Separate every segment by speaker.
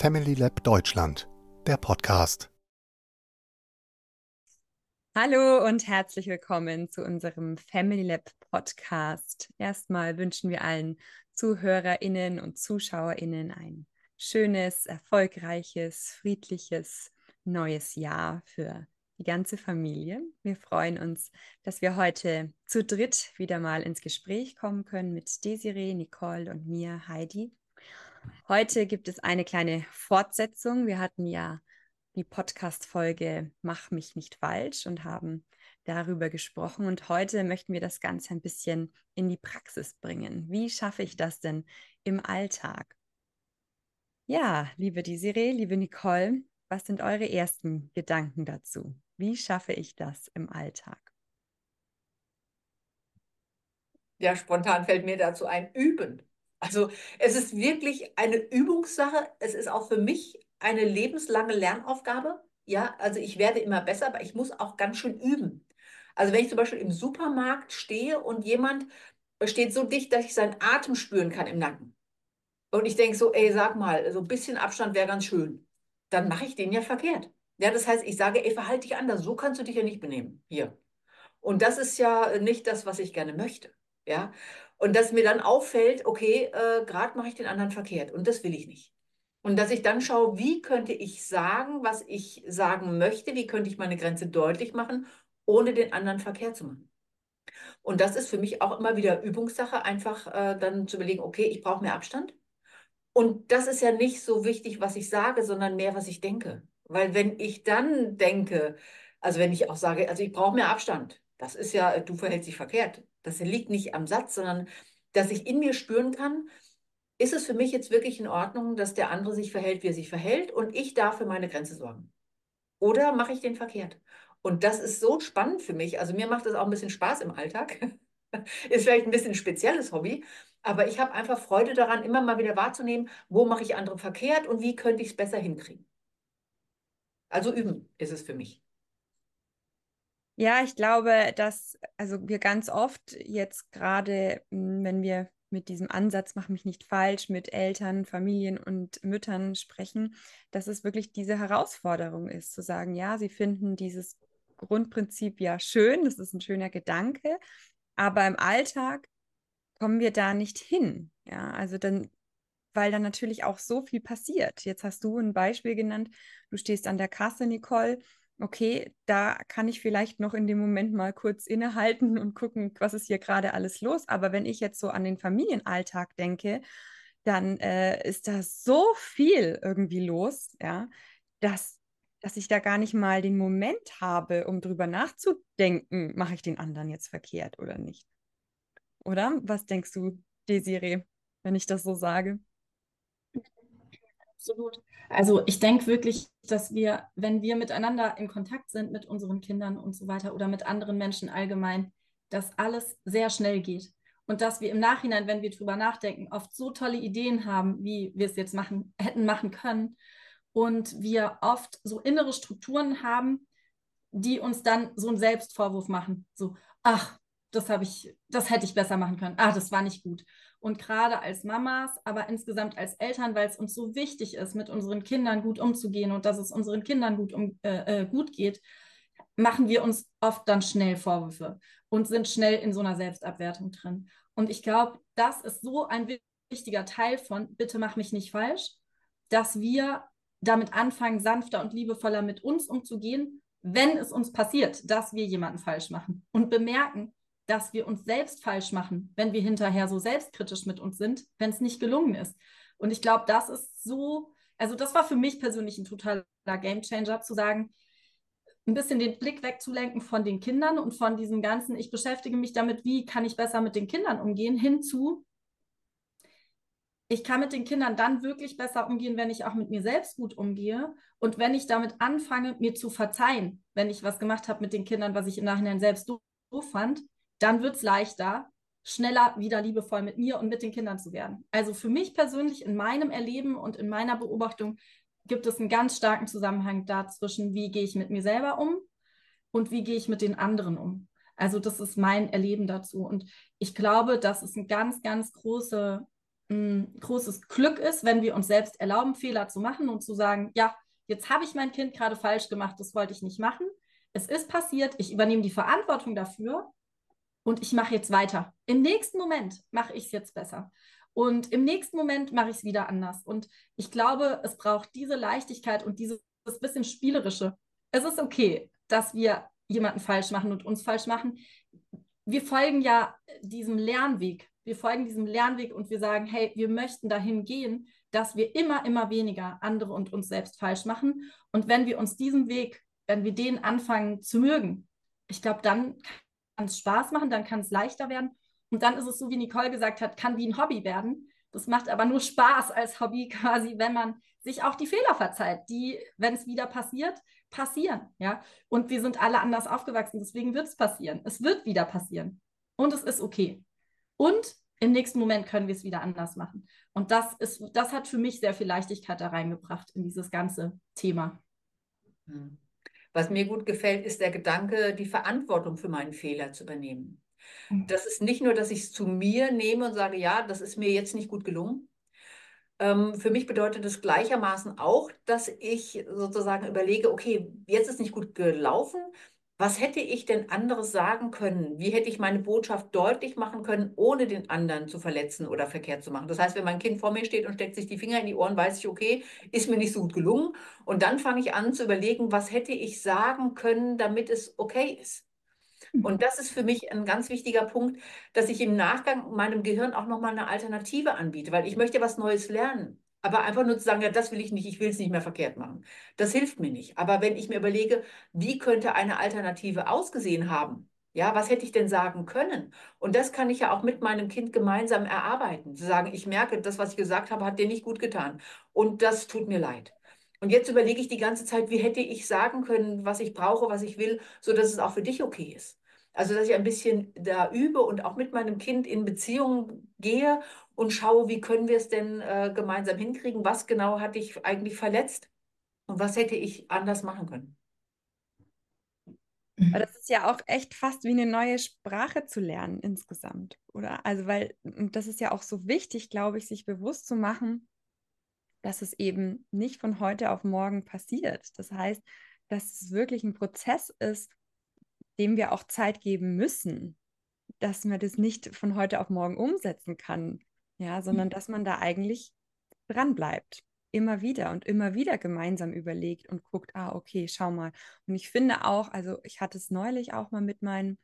Speaker 1: Family Lab Deutschland, der Podcast.
Speaker 2: Hallo und herzlich willkommen zu unserem Family Lab Podcast. Erstmal wünschen wir allen ZuhörerInnen und ZuschauerInnen ein schönes, erfolgreiches, friedliches neues Jahr für die ganze Familie. Wir freuen uns, dass wir heute zu dritt wieder mal ins Gespräch kommen können mit Desiree, Nicole und mir, Heidi. Heute gibt es eine kleine Fortsetzung. Wir hatten ja die Podcast-Folge Mach mich nicht falsch und haben darüber gesprochen. Und heute möchten wir das Ganze ein bisschen in die Praxis bringen. Wie schaffe ich das denn im Alltag? Ja, liebe Desiree, liebe Nicole, was sind eure ersten Gedanken dazu? Wie schaffe ich das im Alltag?
Speaker 3: Ja, spontan fällt mir dazu ein Üben. Also es ist wirklich eine Übungssache. Es ist auch für mich eine lebenslange Lernaufgabe. Ja, also ich werde immer besser, aber ich muss auch ganz schön üben. Also wenn ich zum Beispiel im Supermarkt stehe und jemand steht so dicht, dass ich seinen Atem spüren kann im Nacken. Und ich denke so, ey, sag mal, so ein bisschen Abstand wäre ganz schön. Dann mache ich den ja verkehrt. Ja, das heißt, ich sage, ey, verhalte dich anders. So kannst du dich ja nicht benehmen. Hier. Und das ist ja nicht das, was ich gerne möchte. Ja. Und dass mir dann auffällt, okay, äh, gerade mache ich den anderen verkehrt und das will ich nicht. Und dass ich dann schaue, wie könnte ich sagen, was ich sagen möchte, wie könnte ich meine Grenze deutlich machen, ohne den anderen verkehrt zu machen. Und das ist für mich auch immer wieder Übungssache, einfach äh, dann zu überlegen, okay, ich brauche mehr Abstand. Und das ist ja nicht so wichtig, was ich sage, sondern mehr, was ich denke. Weil wenn ich dann denke, also wenn ich auch sage, also ich brauche mehr Abstand, das ist ja, du verhältst dich verkehrt. Das liegt nicht am Satz, sondern dass ich in mir spüren kann, ist es für mich jetzt wirklich in Ordnung, dass der andere sich verhält, wie er sich verhält und ich darf für meine Grenze sorgen? Oder mache ich den verkehrt? Und das ist so spannend für mich. Also mir macht das auch ein bisschen Spaß im Alltag. ist vielleicht ein bisschen ein spezielles Hobby, aber ich habe einfach Freude daran, immer mal wieder wahrzunehmen, wo mache ich andere verkehrt und wie könnte ich es besser hinkriegen. Also üben ist es für mich.
Speaker 2: Ja, ich glaube, dass also wir ganz oft jetzt gerade, hm, wenn wir mit diesem Ansatz, mach mich nicht falsch, mit Eltern, Familien und Müttern sprechen, dass es wirklich diese Herausforderung ist, zu sagen, ja, sie finden dieses Grundprinzip ja schön, das ist ein schöner Gedanke, aber im Alltag kommen wir da nicht hin. Ja, also dann, weil dann natürlich auch so viel passiert. Jetzt hast du ein Beispiel genannt, du stehst an der Kasse, Nicole, okay, da kann ich vielleicht noch in dem Moment mal kurz innehalten und gucken, was ist hier gerade alles los. Aber wenn ich jetzt so an den Familienalltag denke, dann äh, ist da so viel irgendwie los, ja, dass, dass ich da gar nicht mal den Moment habe, um drüber nachzudenken, mache ich den anderen jetzt verkehrt oder nicht. Oder? Was denkst du, Desiree, wenn ich das so sage?
Speaker 4: Absolut. Also ich denke wirklich, dass wir, wenn wir miteinander in Kontakt sind mit unseren Kindern und so weiter oder mit anderen Menschen allgemein, dass alles sehr schnell geht. Und dass wir im Nachhinein, wenn wir drüber nachdenken, oft so tolle Ideen haben, wie wir es jetzt machen, hätten machen können. Und wir oft so innere Strukturen haben, die uns dann so einen Selbstvorwurf machen. So, ach, das habe ich, das hätte ich besser machen können. Ah, das war nicht gut. Und gerade als Mamas, aber insgesamt als Eltern, weil es uns so wichtig ist, mit unseren Kindern gut umzugehen und dass es unseren Kindern gut, um, äh, äh, gut geht, machen wir uns oft dann schnell Vorwürfe und sind schnell in so einer Selbstabwertung drin. Und ich glaube, das ist so ein wichtiger Teil von, bitte mach mich nicht falsch, dass wir damit anfangen, sanfter und liebevoller mit uns umzugehen, wenn es uns passiert, dass wir jemanden falsch machen und bemerken, dass wir uns selbst falsch machen, wenn wir hinterher so selbstkritisch mit uns sind, wenn es nicht gelungen ist. Und ich glaube, das ist so, also das war für mich persönlich ein totaler Gamechanger, zu sagen, ein bisschen den Blick wegzulenken von den Kindern und von diesem ganzen, ich beschäftige mich damit, wie kann ich besser mit den Kindern umgehen, hinzu, ich kann mit den Kindern dann wirklich besser umgehen, wenn ich auch mit mir selbst gut umgehe und wenn ich damit anfange, mir zu verzeihen, wenn ich was gemacht habe mit den Kindern, was ich im Nachhinein selbst doof fand, dann wird es leichter, schneller wieder liebevoll mit mir und mit den Kindern zu werden. Also für mich persönlich in meinem Erleben und in meiner Beobachtung gibt es einen ganz starken Zusammenhang dazwischen, wie gehe ich mit mir selber um und wie gehe ich mit den anderen um. Also das ist mein Erleben dazu. Und ich glaube, das ist eine ganz, ganz große ein großes Glück ist, wenn wir uns selbst erlauben, Fehler zu machen und zu sagen, ja, jetzt habe ich mein Kind gerade falsch gemacht, das wollte ich nicht machen. Es ist passiert, ich übernehme die Verantwortung dafür und ich mache jetzt weiter. Im nächsten Moment mache ich es jetzt besser. Und im nächsten Moment mache ich es wieder anders. Und ich glaube, es braucht diese Leichtigkeit und dieses bisschen spielerische. Es ist okay, dass wir jemanden falsch machen und uns falsch machen. Wir folgen ja diesem Lernweg wir folgen diesem Lernweg und wir sagen, hey, wir möchten dahin gehen, dass wir immer, immer weniger andere und uns selbst falsch machen. Und wenn wir uns diesen Weg, wenn wir den anfangen zu mögen, ich glaube, dann kann es Spaß machen, dann kann es leichter werden. Und dann ist es so, wie Nicole gesagt hat, kann wie ein Hobby werden. Das macht aber nur Spaß als Hobby quasi, wenn man sich auch die Fehler verzeiht, die, wenn es wieder passiert, passieren. Ja? Und wir sind alle anders aufgewachsen, deswegen wird es passieren. Es wird wieder passieren. Und es ist okay. Und im nächsten Moment können wir es wieder anders machen. Und das ist, das hat für mich sehr viel Leichtigkeit da reingebracht in dieses ganze Thema.
Speaker 3: Hm. Was mir gut gefällt, ist der Gedanke, die Verantwortung für meinen Fehler zu übernehmen. Mhm. Das ist nicht nur, dass ich es zu mir nehme und sage, ja, das ist mir jetzt nicht gut gelungen. Ähm, für mich bedeutet es gleichermaßen auch, dass ich sozusagen überlege, okay, jetzt ist nicht gut gelaufen, was hätte ich denn anderes sagen können? Wie hätte ich meine Botschaft deutlich machen können, ohne den anderen zu verletzen oder verkehrt zu machen? Das heißt, wenn mein Kind vor mir steht und steckt sich die Finger in die Ohren, weiß ich, okay, ist mir nicht so gut gelungen. Und dann fange ich an zu überlegen, was hätte ich sagen können, damit es okay ist. Hm. Und das ist für mich ein ganz wichtiger Punkt, dass ich im Nachgang meinem Gehirn auch nochmal eine Alternative anbiete, weil ich möchte was Neues lernen. Aber einfach nur zu sagen, ja, das will ich nicht, ich will es nicht mehr verkehrt machen. Das hilft mir nicht. Aber wenn ich mir überlege, wie könnte eine Alternative ausgesehen haben? Ja, was hätte ich denn sagen können? Und das kann ich ja auch mit meinem Kind gemeinsam erarbeiten. Zu sagen, ich merke, das, was ich gesagt habe, hat dir nicht gut getan. Und das tut mir leid. Und jetzt überlege ich die ganze Zeit, wie hätte ich sagen können, was ich brauche, was ich will, sodass es auch für dich okay ist. Also, dass ich ein bisschen da übe und auch mit meinem Kind in Beziehung gehe und schaue, wie können wir es denn äh, gemeinsam hinkriegen? Was genau hatte ich eigentlich verletzt und was hätte ich anders machen können?
Speaker 2: Aber das ist ja auch echt fast wie eine neue Sprache zu lernen insgesamt, oder? Also, weil, und das ist ja auch so wichtig, glaube ich, sich bewusst zu machen, dass es eben nicht von heute auf morgen passiert. Das heißt, dass es wirklich ein Prozess ist, dem wir auch Zeit geben müssen, dass man das nicht von heute auf morgen umsetzen kann, ja, sondern dass man da eigentlich dran bleibt. Immer wieder und immer wieder gemeinsam überlegt und guckt, ah, okay, schau mal. Und ich finde auch, also ich hatte es neulich auch mal mit meinen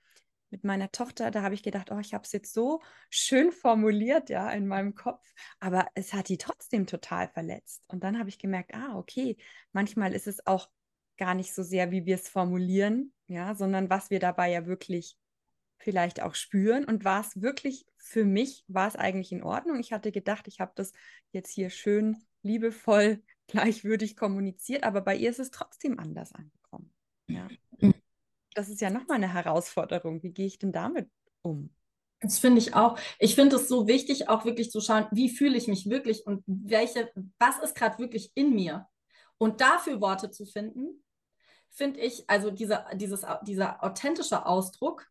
Speaker 2: mit meiner Tochter, da habe ich gedacht, oh, ich habe es jetzt so schön formuliert, ja, in meinem Kopf, aber es hat die trotzdem total verletzt. Und dann habe ich gemerkt, ah, okay, manchmal ist es auch gar nicht so sehr, wie wir es formulieren, ja, sondern was wir dabei ja wirklich vielleicht auch spüren und war es wirklich für mich, war es eigentlich in Ordnung. Ich hatte gedacht, ich habe das jetzt hier schön liebevoll, gleichwürdig kommuniziert, aber bei ihr ist es trotzdem anders angekommen. Ja. Das ist ja nochmal eine Herausforderung. Wie gehe ich denn damit um?
Speaker 4: Das finde ich auch. Ich finde es so wichtig, auch wirklich zu schauen, wie fühle ich mich wirklich und welche, was ist gerade wirklich in mir? Und dafür Worte zu finden, finde ich, also dieser, dieses, dieser authentische Ausdruck,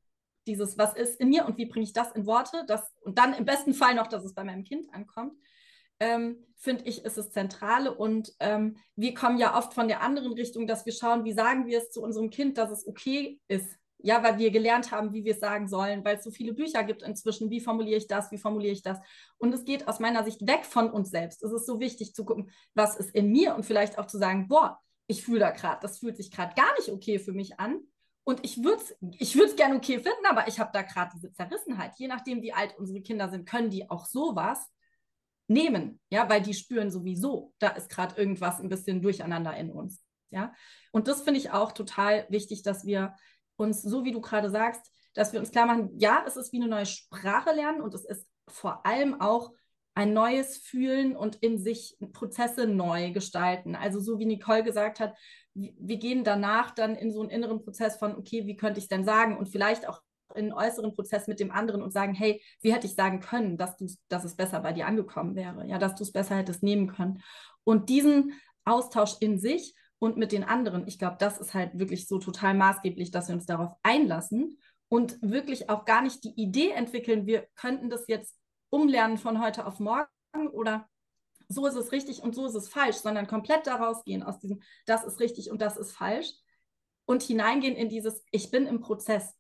Speaker 4: dieses, was ist in mir und wie bringe ich das in Worte, das, und dann im besten Fall noch, dass es bei meinem Kind ankommt, ähm, finde ich, ist es Zentrale. Und ähm, wir kommen ja oft von der anderen Richtung, dass wir schauen, wie sagen wir es zu unserem Kind, dass es okay ist. Ja, weil wir gelernt haben, wie wir es sagen sollen, weil es so viele Bücher gibt inzwischen. Wie formuliere ich das? Wie formuliere ich das? Und es geht aus meiner Sicht weg von uns selbst. Es ist so wichtig zu gucken, was ist in mir und vielleicht auch zu sagen, boah, ich fühle da gerade, das fühlt sich gerade gar nicht okay für mich an. Und ich würde es ich gerne okay finden, aber ich habe da gerade diese Zerrissenheit. Je nachdem, wie alt unsere Kinder sind, können die auch sowas nehmen, ja, weil die spüren sowieso, da ist gerade irgendwas ein bisschen durcheinander in uns, ja. Und das finde ich auch total wichtig, dass wir uns, so wie du gerade sagst, dass wir uns klar machen, ja, es ist wie eine neue Sprache lernen und es ist vor allem auch ein neues Fühlen und in sich Prozesse neu gestalten. Also so wie Nicole gesagt hat, wir gehen danach dann in so einen inneren Prozess von, okay, wie könnte ich denn sagen? Und vielleicht auch in einen äußeren Prozess mit dem anderen und sagen, hey, wie hätte ich sagen können, dass, du, dass es besser bei dir angekommen wäre, ja, dass du es besser hättest nehmen können. Und diesen Austausch in sich und mit den anderen, ich glaube, das ist halt wirklich so total maßgeblich, dass wir uns darauf einlassen und wirklich auch gar nicht die Idee entwickeln, wir könnten das jetzt umlernen von heute auf morgen, oder so ist es richtig und so ist es falsch, sondern komplett daraus gehen aus diesem, das ist richtig und das ist falsch und hineingehen in dieses, ich bin im Prozess,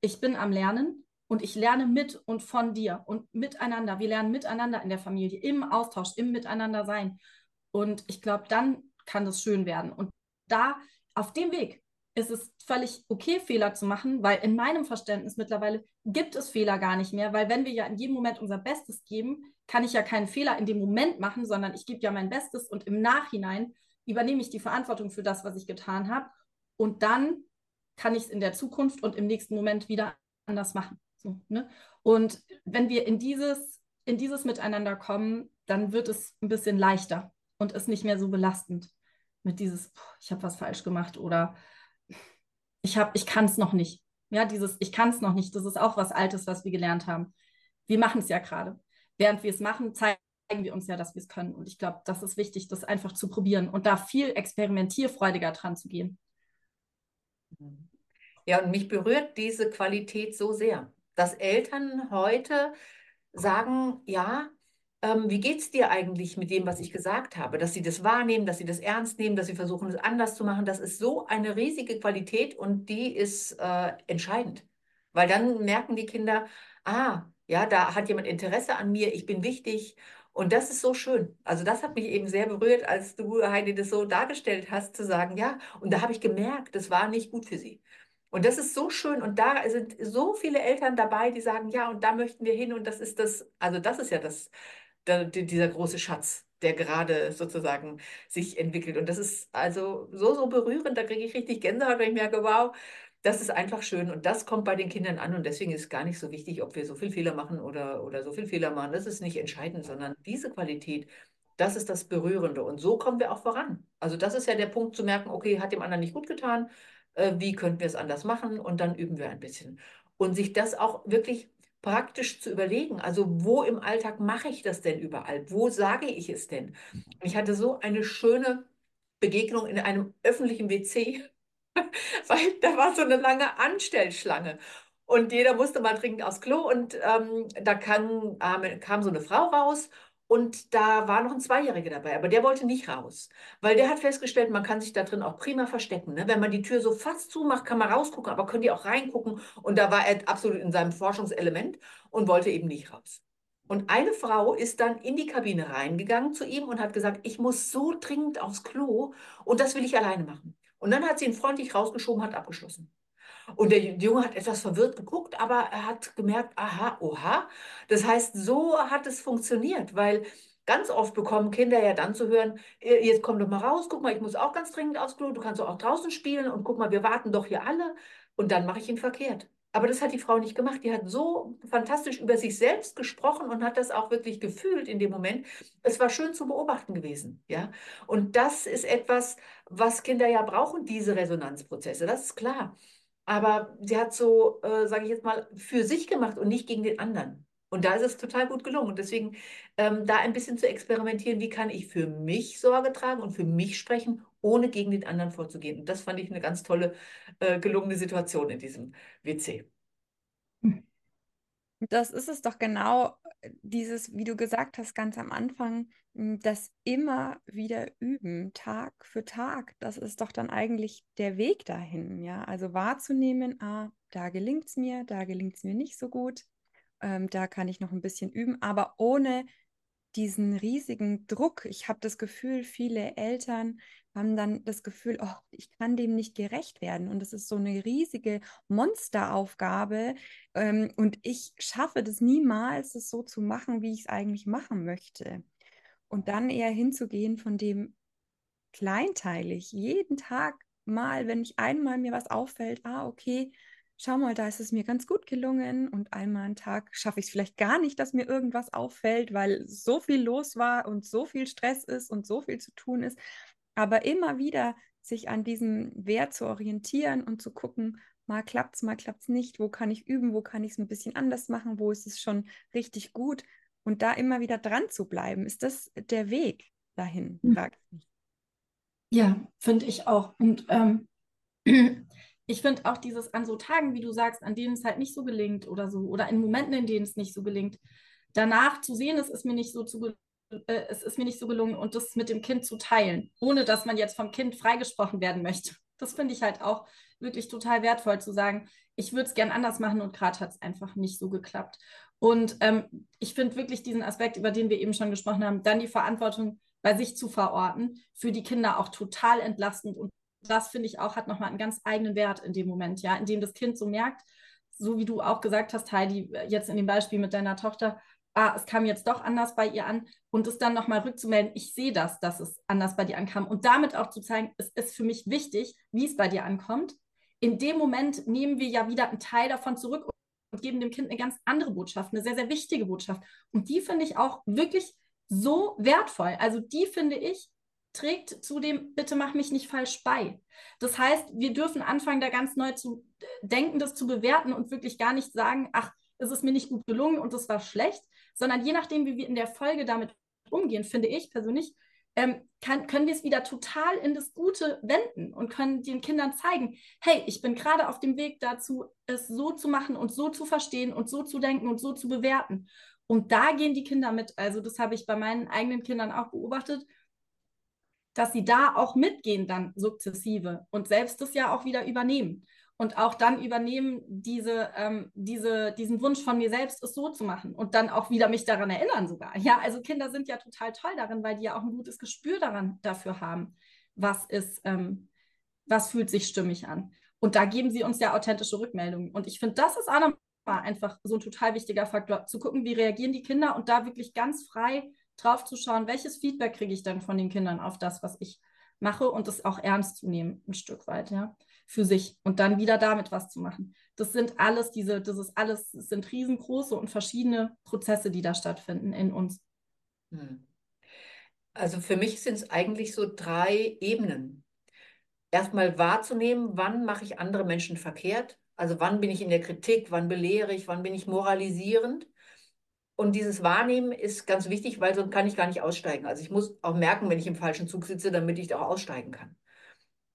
Speaker 4: ich bin am Lernen und ich lerne mit und von dir und miteinander. Wir lernen miteinander in der Familie, im Austausch, im Miteinander sein. Und ich glaube, dann kann das schön werden. Und da, auf dem Weg, ist es völlig okay, Fehler zu machen, weil in meinem Verständnis mittlerweile gibt es Fehler gar nicht mehr, weil wenn wir ja in jedem Moment unser Bestes geben, kann ich ja keinen Fehler in dem Moment machen, sondern ich gebe ja mein Bestes und im Nachhinein übernehme ich die Verantwortung für das, was ich getan habe. Und dann kann ich es in der Zukunft und im nächsten Moment wieder anders machen. So, ne? Und wenn wir in dieses, in dieses Miteinander kommen, dann wird es ein bisschen leichter und ist nicht mehr so belastend mit dieses, ich habe was falsch gemacht oder ich habe, ich kann es noch nicht. Ja, dieses, ich kann es noch nicht, das ist auch was Altes, was wir gelernt haben. Wir machen es ja gerade. Während wir es machen, zeigen wir uns ja, dass wir es können. Und ich glaube, das ist wichtig, das einfach zu probieren und da viel experimentierfreudiger dran zu gehen.
Speaker 3: Ja, und mich berührt diese Qualität so sehr, dass Eltern heute sagen, ja, ähm, wie geht es dir eigentlich mit dem, was ich gesagt habe? Dass sie das wahrnehmen, dass sie das ernst nehmen, dass sie versuchen, es anders zu machen, das ist so eine riesige Qualität und die ist äh, entscheidend. Weil dann merken die Kinder, ah, ja, da hat jemand Interesse an mir, ich bin wichtig. Und das ist so schön. Also das hat mich eben sehr berührt, als du, Heidi, das so dargestellt hast, zu sagen, ja, und da habe ich gemerkt, das war nicht gut für sie. Und das ist so schön. Und da sind so viele Eltern dabei, die sagen, ja, und da möchten wir hin. Und das ist das, also das ist ja das, der, dieser große Schatz, der gerade sozusagen sich entwickelt. Und das ist also so, so berührend. Da kriege ich richtig Gänsehaut, wenn ich merke, wow, das ist einfach schön. Und das kommt bei den Kindern an. Und deswegen ist gar nicht so wichtig, ob wir so viel Fehler machen oder, oder so viel Fehler machen. Das ist nicht entscheidend, sondern diese Qualität, das ist das Berührende. Und so kommen wir auch voran. Also das ist ja der Punkt zu merken, okay, hat dem anderen nicht gut getan äh, wie könnten wir es anders machen und dann üben wir ein bisschen. Und sich das auch wirklich praktisch zu überlegen, also wo im Alltag mache ich das denn überall? Wo sage ich es denn? Ich hatte so eine schöne Begegnung in einem öffentlichen WC, weil da war so eine lange Anstellschlange. Und jeder musste mal dringend aufs Klo und ähm, da kam, äh, kam so eine Frau raus und da war noch ein Zweijähriger dabei, aber der wollte nicht raus, weil der hat festgestellt, man kann sich da drin auch prima verstecken. Ne? Wenn man die Tür so fast zumacht, kann man rausgucken, aber können die auch reingucken. Und da war er absolut in seinem Forschungselement und wollte eben nicht raus. Und eine Frau ist dann in die Kabine reingegangen zu ihm und hat gesagt, ich muss so dringend aufs Klo und das will ich alleine machen. Und dann hat sie ihn freundlich rausgeschoben, hat abgeschlossen. Und der Junge hat etwas verwirrt geguckt, aber er hat gemerkt, aha, oha. Das heißt, so hat es funktioniert, weil ganz oft bekommen Kinder ja dann zu hören, jetzt komm doch mal raus, guck mal, ich muss auch ganz dringend aufs Klo, du kannst auch draußen spielen und guck mal, wir warten doch hier alle. Und dann mache ich ihn verkehrt. Aber das hat die Frau nicht gemacht. Die hat so fantastisch über sich selbst gesprochen und hat das auch wirklich gefühlt in dem Moment. Es war schön zu beobachten gewesen, ja. Und das ist etwas, was Kinder ja brauchen, diese Resonanzprozesse. Das ist klar. Aber sie hat so, äh, sage ich jetzt mal, für sich gemacht und nicht gegen den anderen. Und da ist es total gut gelungen. Und deswegen ähm, da ein bisschen zu experimentieren, wie kann ich für mich Sorge tragen und für mich sprechen, ohne gegen den anderen vorzugehen. Und das fand ich eine ganz tolle, äh, gelungene Situation in diesem WC.
Speaker 2: Das ist es doch genau, äh, dieses, wie du gesagt hast, ganz am Anfang, hm, das immer wieder üben, Tag für Tag. Das ist doch dann eigentlich der Weg dahin, ja. Also wahrzunehmen, ah, da gelingt es mir, da gelingt es mir nicht so gut, ähm, da kann ich noch ein bisschen üben, aber ohne diesen riesigen Druck. Ich habe das Gefühl, viele Eltern haben dann das Gefühl, oh, ich kann dem nicht gerecht werden. Und das ist so eine riesige Monsteraufgabe. Ähm, und ich schaffe das niemals, das so zu machen, wie ich es eigentlich machen möchte. Und dann eher hinzugehen von dem kleinteilig, jeden Tag mal, wenn ich einmal mir was auffällt, ah, okay, schau mal, da ist es mir ganz gut gelungen und einmal einen Tag schaffe ich es vielleicht gar nicht, dass mir irgendwas auffällt, weil so viel los war und so viel Stress ist und so viel zu tun ist. Aber immer wieder sich an diesem Wert zu orientieren und zu gucken, mal klappt es, mal klappt es nicht, wo kann ich üben, wo kann ich es ein bisschen anders machen, wo ist es schon richtig gut und da immer wieder dran zu bleiben. Ist das der Weg dahin,
Speaker 4: hm. frage ich mich. Ja, finde ich auch. Und ähm, ich finde auch dieses an so Tagen, wie du sagst, an denen es halt nicht so gelingt oder so, oder in Momenten, in denen es nicht so gelingt, danach zu sehen, es ist mir nicht so zu äh, es ist mir nicht so gelungen und das mit dem Kind zu teilen, ohne dass man jetzt vom Kind freigesprochen werden möchte. Das finde ich halt auch wirklich total wertvoll zu sagen, ich würde es gern anders machen und gerade hat es einfach nicht so geklappt. Und ähm, ich finde wirklich diesen Aspekt, über den wir eben schon gesprochen haben, dann die Verantwortung bei sich zu verorten, für die Kinder auch total entlastend. Und das finde ich auch, hat nochmal einen ganz eigenen Wert in dem Moment, ja, in dem das Kind so merkt, so wie du auch gesagt hast, Heidi, jetzt in dem Beispiel mit deiner Tochter, ah, es kam jetzt doch anders bei ihr an und es dann nochmal rückzumelden, ich sehe das, dass es anders bei dir ankam und damit auch zu zeigen, es ist für mich wichtig, wie es bei dir ankommt. In dem Moment nehmen wir ja wieder einen Teil davon zurück und geben dem Kind eine ganz andere Botschaft, eine sehr, sehr wichtige Botschaft. Und die finde ich auch wirklich so wertvoll. Also die finde ich, trägt zu dem, bitte mach mich nicht falsch bei. Das heißt, wir dürfen anfangen, da ganz neu zu denken, das zu bewerten und wirklich gar nicht sagen, ach, es ist mir nicht gut gelungen und es war schlecht, sondern je nachdem, wie wir in der Folge damit umgehen, finde ich persönlich, ähm, kann, können wir es wieder total in das Gute wenden und können den Kindern zeigen, hey, ich bin gerade auf dem Weg dazu, es so zu machen und so zu verstehen und so zu denken und so zu bewerten. Und da gehen die Kinder mit. Also das habe ich bei meinen eigenen Kindern auch beobachtet, dass sie da auch mitgehen dann sukzessive und selbst das ja auch wieder übernehmen und auch dann übernehmen, diese, ähm, diese, diesen Wunsch von mir selbst, es so zu machen und dann auch wieder mich daran erinnern sogar. Ja, also Kinder sind ja total toll darin, weil die ja auch ein gutes Gespür daran dafür haben, was ist, ähm, was fühlt sich stimmig an. Und da geben sie uns ja authentische Rückmeldungen. Und ich finde, das ist auch nochmal einfach so ein total wichtiger Faktor, zu gucken, wie reagieren die Kinder und da wirklich ganz frei drauf zu schauen, welches Feedback kriege ich dann von den Kindern auf das, was ich mache und das auch ernst zu nehmen, ein Stück weit, ja für sich und dann wieder damit was zu machen. Das sind alles diese, das ist alles, das sind riesengroße und verschiedene Prozesse, die da stattfinden in uns. Hm.
Speaker 3: Also für mich sind es eigentlich so drei Ebenen. Erstmal wahrzunehmen, wann mache ich andere Menschen verkehrt? Also wann bin ich in der Kritik, wann belehre ich, wann bin ich moralisierend? Und dieses Wahrnehmen ist ganz wichtig, weil sonst kann ich gar nicht aussteigen. Also ich muss auch merken, wenn ich im falschen Zug sitze, damit ich auch aussteigen kann.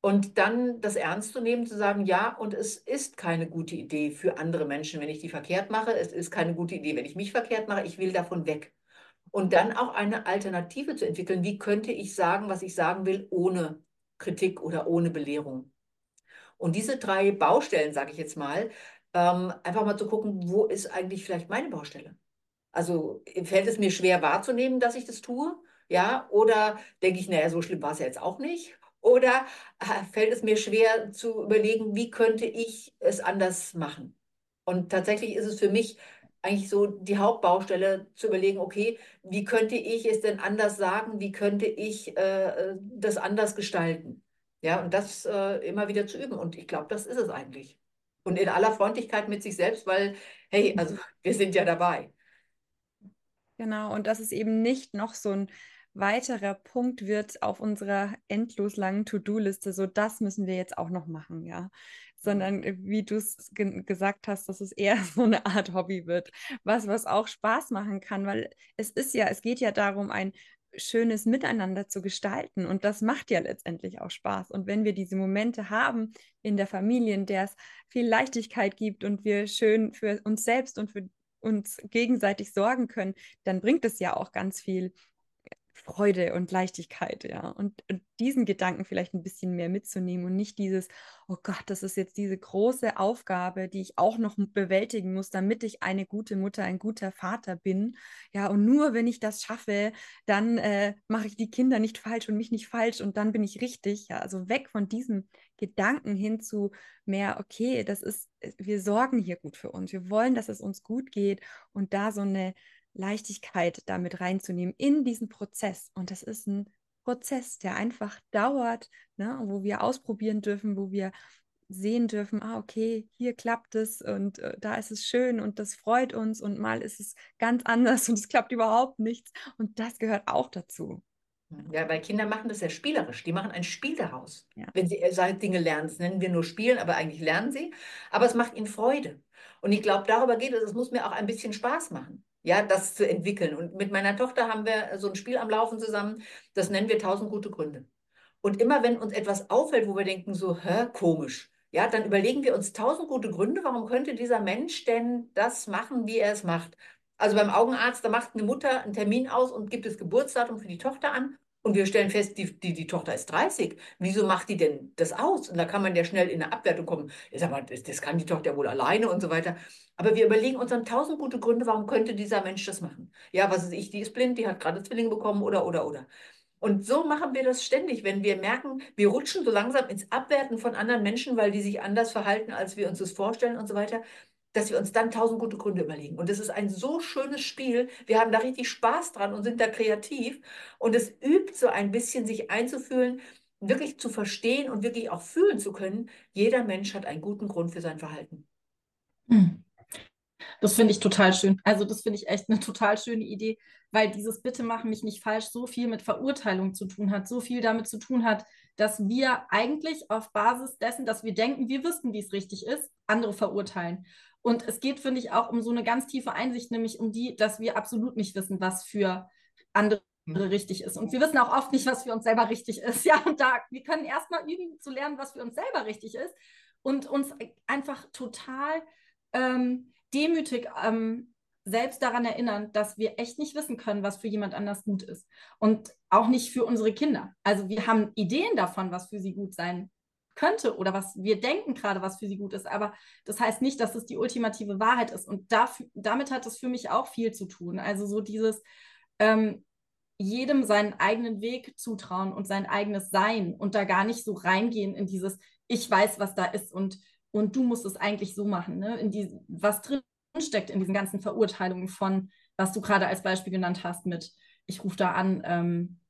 Speaker 3: Und dann das ernst zu nehmen, zu sagen, ja, und es ist keine gute Idee für andere Menschen, wenn ich die verkehrt mache. Es ist keine gute Idee, wenn ich mich verkehrt mache. Ich will davon weg. Und dann auch eine Alternative zu entwickeln. Wie könnte ich sagen, was ich sagen will, ohne Kritik oder ohne Belehrung? Und diese drei Baustellen, sage ich jetzt mal, ähm, einfach mal zu gucken, wo ist eigentlich vielleicht meine Baustelle? Also fällt es mir schwer wahrzunehmen, dass ich das tue? Ja, oder denke ich, naja, so schlimm war es ja jetzt auch nicht? Oder äh, fällt es mir schwer zu überlegen, wie könnte ich es anders machen? Und tatsächlich ist es für mich eigentlich so die Hauptbaustelle zu überlegen, okay, wie könnte ich es denn anders sagen? Wie könnte ich äh, das anders gestalten? Ja, und das äh, immer wieder zu üben. Und ich glaube, das ist es eigentlich. Und in aller Freundlichkeit mit sich selbst, weil, hey, also wir sind ja dabei.
Speaker 2: Genau, und das ist eben nicht noch so ein weiterer Punkt wird auf unserer endlos langen To-Do-Liste, so das müssen wir jetzt auch noch machen, ja. Sondern äh, wie du es ge gesagt hast, dass es eher so eine Art Hobby wird, was, was auch Spaß machen kann, weil es ist ja, es geht ja darum, ein schönes Miteinander zu gestalten. Und das macht ja letztendlich auch Spaß. Und wenn wir diese Momente haben in der Familie, in der es viel Leichtigkeit gibt und wir schön für uns selbst und für uns gegenseitig sorgen können, dann bringt es ja auch ganz viel Freude und Leichtigkeit, ja. Und, und, diesen Gedanken vielleicht ein bisschen mehr mitzunehmen und nicht dieses, oh Gott, das ist jetzt diese große Aufgabe, die ich auch noch bewältigen muss, damit ich eine gute Mutter, ein guter Vater bin. Ja, und nur wenn ich das schaffe, dann äh, mache ich die Kinder nicht falsch und mich nicht falsch und dann bin ich richtig. Ja, also weg von diesem Gedanken hin zu mehr, okay, das ist, äh, wir sorgen hier gut für uns. Wir wollen, dass es uns gut geht und da so eine Leichtigkeit damit reinzunehmen in diesen Prozess. Und das ist ein Prozess, der einfach dauert, ne, wo wir ausprobieren dürfen, wo wir sehen dürfen, ah, okay, hier klappt es und äh, da ist es schön und das freut uns und mal ist es ganz anders und es klappt überhaupt nichts. Und das gehört auch dazu.
Speaker 3: Ja, weil Kinder machen das ja spielerisch. Die machen ein Spiel daraus. Ja. Wenn sie äh, Dinge lernen, das nennen wir nur Spielen, aber eigentlich lernen sie. Aber es macht ihnen Freude. Und ich glaube, darüber geht es. Es muss mir auch ein bisschen Spaß machen ja, das zu entwickeln. Und mit meiner Tochter haben wir so ein Spiel am Laufen zusammen, das nennen wir tausend gute Gründe. Und immer wenn uns etwas auffällt, wo wir denken, so, hä, komisch, ja, dann überlegen wir uns tausend gute Gründe, warum könnte dieser Mensch denn das machen, wie er es macht. Also beim Augenarzt, da macht eine Mutter einen Termin aus und gibt das Geburtsdatum für die Tochter an. Und wir stellen fest, die, die, die Tochter ist 30. Wieso macht die denn das aus? Und da kann man ja schnell in eine Abwertung kommen. Ich sag mal, das, das kann die Tochter wohl alleine und so weiter. Aber wir überlegen uns dann tausend gute Gründe, warum könnte dieser Mensch das machen? Ja, was ist ich, die ist blind, die hat gerade Zwillinge bekommen oder, oder, oder. Und so machen wir das ständig, wenn wir merken, wir rutschen so langsam ins Abwerten von anderen Menschen, weil die sich anders verhalten, als wir uns das vorstellen und so weiter dass wir uns dann tausend gute Gründe überlegen. Und es ist ein so schönes Spiel. Wir haben da richtig Spaß dran und sind da kreativ. Und es übt so ein bisschen, sich einzufühlen, wirklich zu verstehen und wirklich auch fühlen zu können. Jeder Mensch hat einen guten Grund für sein Verhalten.
Speaker 4: Hm. Das finde ich total schön. Also das finde ich echt eine total schöne Idee, weil dieses Bitte machen mich nicht falsch so viel mit Verurteilung zu tun hat, so viel damit zu tun hat, dass wir eigentlich auf Basis dessen, dass wir denken, wir wüssten, wie es richtig ist, andere verurteilen. Und es geht, finde ich, auch um so eine ganz tiefe Einsicht, nämlich um die, dass wir absolut nicht wissen, was für andere mhm. richtig ist. Und wir wissen auch oft nicht, was für uns selber richtig ist. Ja, und da, wir können erstmal üben zu lernen, was für uns selber richtig ist und uns einfach total ähm, demütig ähm, selbst daran erinnern, dass wir echt nicht wissen können, was für jemand anders gut ist. Und auch nicht für unsere Kinder. Also wir haben Ideen davon, was für sie gut sein könnte oder was wir denken gerade, was für sie gut ist. Aber das heißt nicht, dass es die ultimative Wahrheit ist. Und dafür, damit hat es für mich auch viel zu tun. Also so dieses ähm, jedem seinen eigenen Weg zutrauen und sein eigenes Sein und da gar nicht so reingehen in dieses, ich weiß, was da ist und, und du musst es eigentlich so machen. Ne? In die, was drin steckt in diesen ganzen Verurteilungen von, was du gerade als Beispiel genannt hast mit, ich rufe da an, ähm,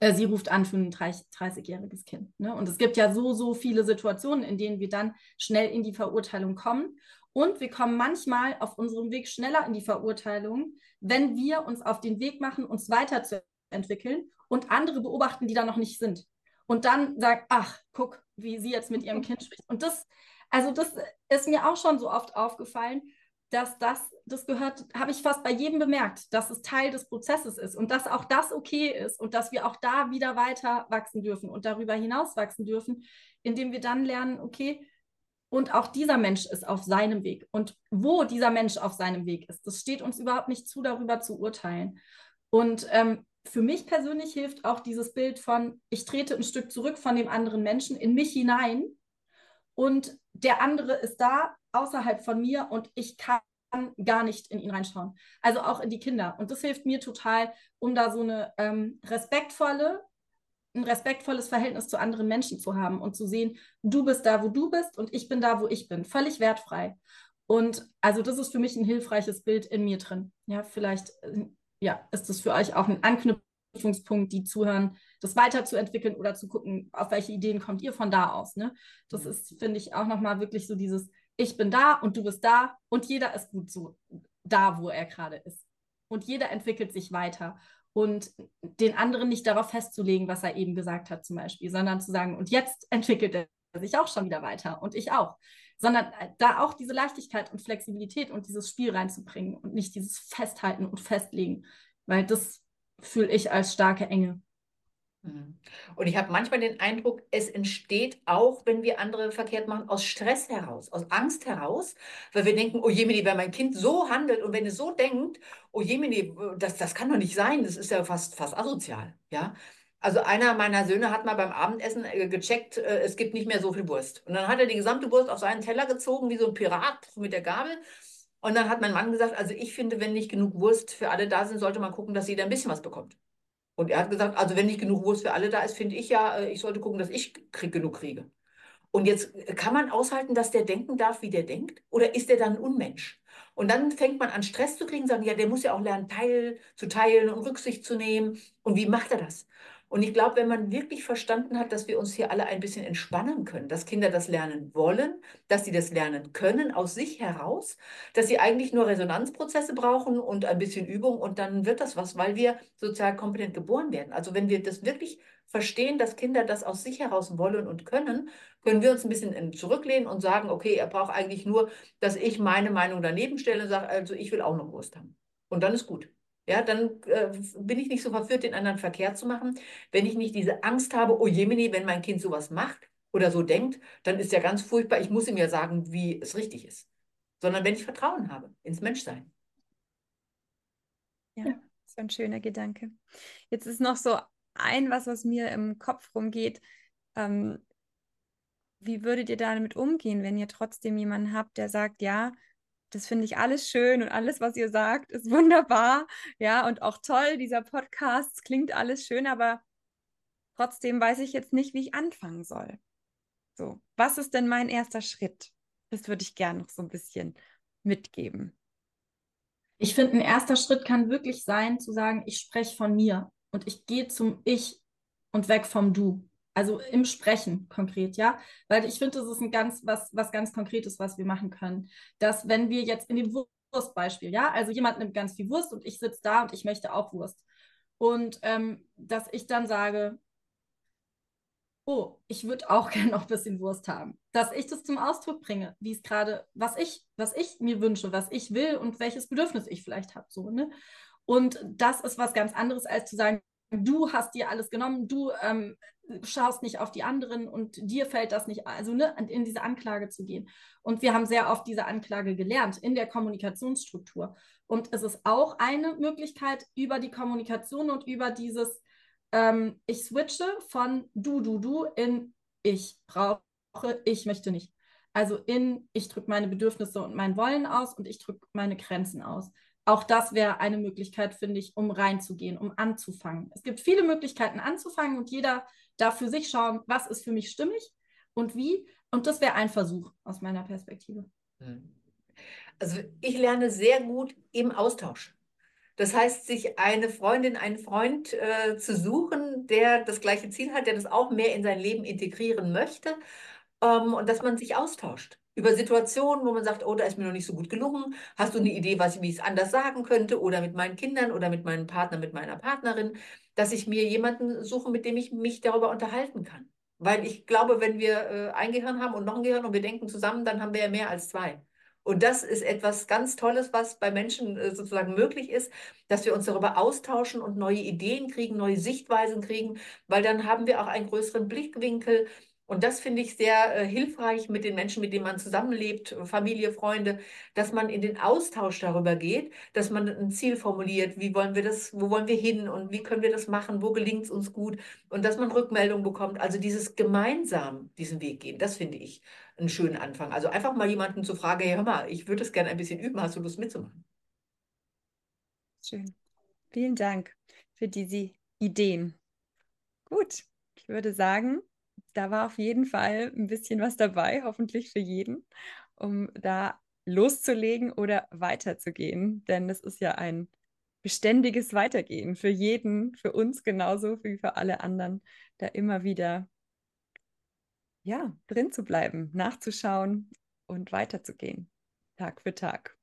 Speaker 4: äh, sie ruft an für ein 30-jähriges Kind. Ne? Und es gibt ja so, so viele Situationen, in denen wir dann schnell in die Verurteilung kommen. Und wir kommen manchmal auf unserem Weg schneller in die Verurteilung, wenn wir uns auf den Weg machen, uns weiterzuentwickeln und andere beobachten, die da noch nicht sind. Und dann sagt, ach, guck, wie sie jetzt mit ihrem Kind spricht. Und das, also das ist mir auch schon so oft aufgefallen, dass das, das gehört, habe ich fast bei jedem bemerkt, dass es Teil des Prozesses ist und dass auch das okay ist und dass wir auch da wieder weiter wachsen dürfen und darüber hinaus wachsen dürfen, indem wir dann lernen, okay, und auch dieser Mensch ist auf seinem Weg. Und wo dieser Mensch auf seinem Weg ist, das steht uns überhaupt nicht zu, darüber zu urteilen. Und ähm, für mich persönlich hilft auch dieses Bild von, ich trete ein Stück zurück von dem anderen Menschen in mich hinein und der andere ist da außerhalb von mir und ich kann gar nicht in ihn reinschauen. Also auch in die Kinder. Und das hilft mir total, um da so eine ähm, respektvolle, ein respektvolles Verhältnis zu anderen Menschen zu haben und zu sehen, du bist da, wo du bist und ich bin da, wo ich bin. Völlig wertfrei. Und also das ist für mich ein hilfreiches Bild in mir drin. Ja, vielleicht äh, ja, ist das für euch auch ein Anknüpfungspunkt, die zuhören, das weiterzuentwickeln oder zu gucken, auf welche Ideen kommt ihr von da aus. Ne? Das ist, finde ich, auch nochmal wirklich so dieses, ich bin da und du bist da und jeder ist gut so da, wo er gerade ist. Und jeder entwickelt sich weiter. Und den anderen nicht darauf festzulegen, was er eben gesagt hat, zum Beispiel, sondern zu sagen, und jetzt entwickelt er sich auch schon wieder weiter und ich auch. Sondern da auch diese Leichtigkeit und Flexibilität und dieses Spiel reinzubringen und nicht dieses Festhalten und Festlegen, weil das fühle ich als starke Enge.
Speaker 3: Mhm. Und ich habe manchmal den Eindruck, es entsteht auch, wenn wir andere verkehrt machen, aus Stress heraus, aus Angst heraus, weil wir denken, oh jemini, wenn mein Kind so handelt und wenn es so denkt, oh jemini, das, das kann doch nicht sein, das ist ja fast, fast asozial, ja. Also einer meiner Söhne hat mal beim Abendessen äh, gecheckt, äh, es gibt nicht mehr so viel Wurst. Und dann hat er die gesamte Wurst auf seinen Teller gezogen, wie so ein Pirat mit der Gabel. Und dann hat mein Mann gesagt, also ich finde, wenn nicht genug Wurst für alle da sind, sollte man gucken, dass jeder ein bisschen was bekommt. Und er hat gesagt, also wenn nicht genug Wurst für alle da ist, finde ich ja, äh, ich sollte gucken, dass ich krieg, genug kriege. Und jetzt äh, kann man aushalten, dass der denken darf, wie der denkt? Oder ist der dann ein Unmensch? Und dann fängt man an, Stress zu kriegen, sagen, ja, der muss ja auch lernen, teil, zu teilen und Rücksicht zu nehmen. Und wie macht er das? Und ich glaube, wenn man wirklich verstanden hat, dass wir uns hier alle ein bisschen entspannen können, dass Kinder das lernen wollen, dass sie das lernen können aus sich heraus, dass sie eigentlich nur Resonanzprozesse brauchen und ein bisschen Übung und dann wird das was, weil wir sozial kompetent geboren werden. Also wenn wir das wirklich verstehen, dass Kinder das aus sich heraus wollen und können, können wir uns ein bisschen zurücklehnen und sagen, okay, er braucht eigentlich nur, dass ich meine Meinung daneben stelle und sage, also ich will auch noch Wurst haben. Und dann ist gut ja, dann äh, bin ich nicht so verführt, den anderen verkehrt zu machen. Wenn ich nicht diese Angst habe, oh Jemini, wenn mein Kind sowas macht oder so denkt, dann ist ja ganz furchtbar, ich muss ihm ja sagen, wie es richtig ist. Sondern wenn ich Vertrauen habe ins Menschsein.
Speaker 2: Ja, so ein schöner Gedanke. Jetzt ist noch so ein was, was mir im Kopf rumgeht. Ähm, wie würdet ihr damit umgehen, wenn ihr trotzdem jemanden habt, der sagt, ja, das finde ich alles schön und alles, was ihr sagt, ist wunderbar, ja, und auch toll, dieser Podcast klingt alles schön, aber trotzdem weiß ich jetzt nicht, wie ich anfangen soll. So, was ist denn mein erster Schritt? Das würde ich gerne noch so ein bisschen mitgeben.
Speaker 4: Ich finde, ein erster Schritt kann wirklich sein, zu sagen, ich spreche von mir und ich gehe zum Ich und weg vom Du. Also im Sprechen konkret, ja. Weil ich finde, das ist ein ganz, was, was ganz Konkretes, was wir machen können. Dass wenn wir jetzt in dem Wurstbeispiel, ja, also jemand nimmt ganz viel Wurst und ich sitze da und ich möchte auch Wurst. Und ähm, dass ich dann sage, oh, ich würde auch gerne noch ein bisschen Wurst haben. Dass ich das zum Ausdruck bringe, wie es gerade, was ich, was ich mir wünsche, was ich will und welches Bedürfnis ich vielleicht habe. So, ne? Und das ist was ganz anderes, als zu sagen, du hast dir alles genommen, du ähm, schaust nicht auf die anderen und dir fällt das nicht, also ne, in diese Anklage zu gehen. Und wir haben sehr oft diese Anklage gelernt in der Kommunikationsstruktur. Und es ist auch eine Möglichkeit über die Kommunikation und über dieses, ähm, ich switche von du, du, du in ich brauche, ich möchte nicht. Also in ich drücke meine Bedürfnisse und mein Wollen aus und ich drücke meine Grenzen aus auch das wäre eine Möglichkeit, finde ich, um reinzugehen, um anzufangen. Es gibt viele Möglichkeiten anzufangen und jeder darf für sich schauen, was ist für mich stimmig und wie. Und das wäre ein Versuch aus meiner Perspektive. Hm.
Speaker 3: Also ich lerne sehr gut im Austausch. Das heißt, sich eine Freundin, einen Freund äh, zu suchen, der das gleiche Ziel hat, der das auch mehr in sein Leben integrieren möchte ähm, und dass man sich austauscht über Situationen, wo man sagt, oh, da ist mir noch nicht so gut gelungen. Hast du eine Idee, was, wie ich es anders sagen könnte? Oder mit meinen Kindern oder mit meinem Partner, mit meiner Partnerin, dass ich mir jemanden suche, mit dem ich mich darüber unterhalten kann. Weil ich glaube, wenn wir äh, ein Gehirn haben und noch ein Gehirn und wir denken zusammen, dann haben wir ja mehr als zwei. Und das ist etwas ganz Tolles, was bei Menschen äh, sozusagen möglich ist, dass wir uns darüber austauschen und neue Ideen kriegen, neue Sichtweisen kriegen, weil dann haben wir auch einen größeren Blickwinkel und das finde ich sehr äh, hilfreich mit den Menschen, mit denen man zusammenlebt, Familie, Freunde, dass man in den Austausch darüber geht, dass man ein Ziel formuliert, wie wollen wir das, wo wollen wir hin und wie können wir das machen, wo gelingt es uns gut und dass man Rückmeldung bekommt. Also dieses gemeinsam diesen Weg gehen, das finde ich einen schönen Anfang. Also einfach mal jemanden zu fragen, hey, hör mal, ich würde es gerne ein bisschen üben, hast du Lust mitzumachen?
Speaker 2: Schön. Vielen Dank für diese Ideen. Gut, ich würde sagen, da war auf jeden Fall ein bisschen was dabei, hoffentlich für jeden, um da loszulegen oder weiterzugehen. Denn es ist ja ein beständiges Weitergehen für jeden, für uns genauso wie für alle anderen, da immer wieder ja, drin zu bleiben, nachzuschauen und weiterzugehen, Tag für Tag.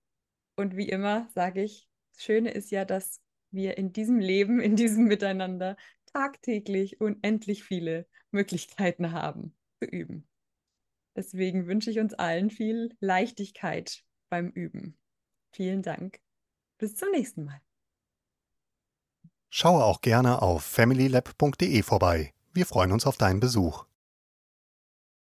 Speaker 2: Und wie immer sage ich, das Schöne ist ja, dass wir in diesem Leben, in diesem Miteinander tagtäglich unendlich viele Möglichkeiten haben zu üben. Deswegen wünsche ich uns allen viel Leichtigkeit beim Üben. Vielen Dank. Bis zum nächsten Mal.
Speaker 1: Schaue auch gerne auf familylab.de vorbei. Wir freuen uns auf deinen Besuch.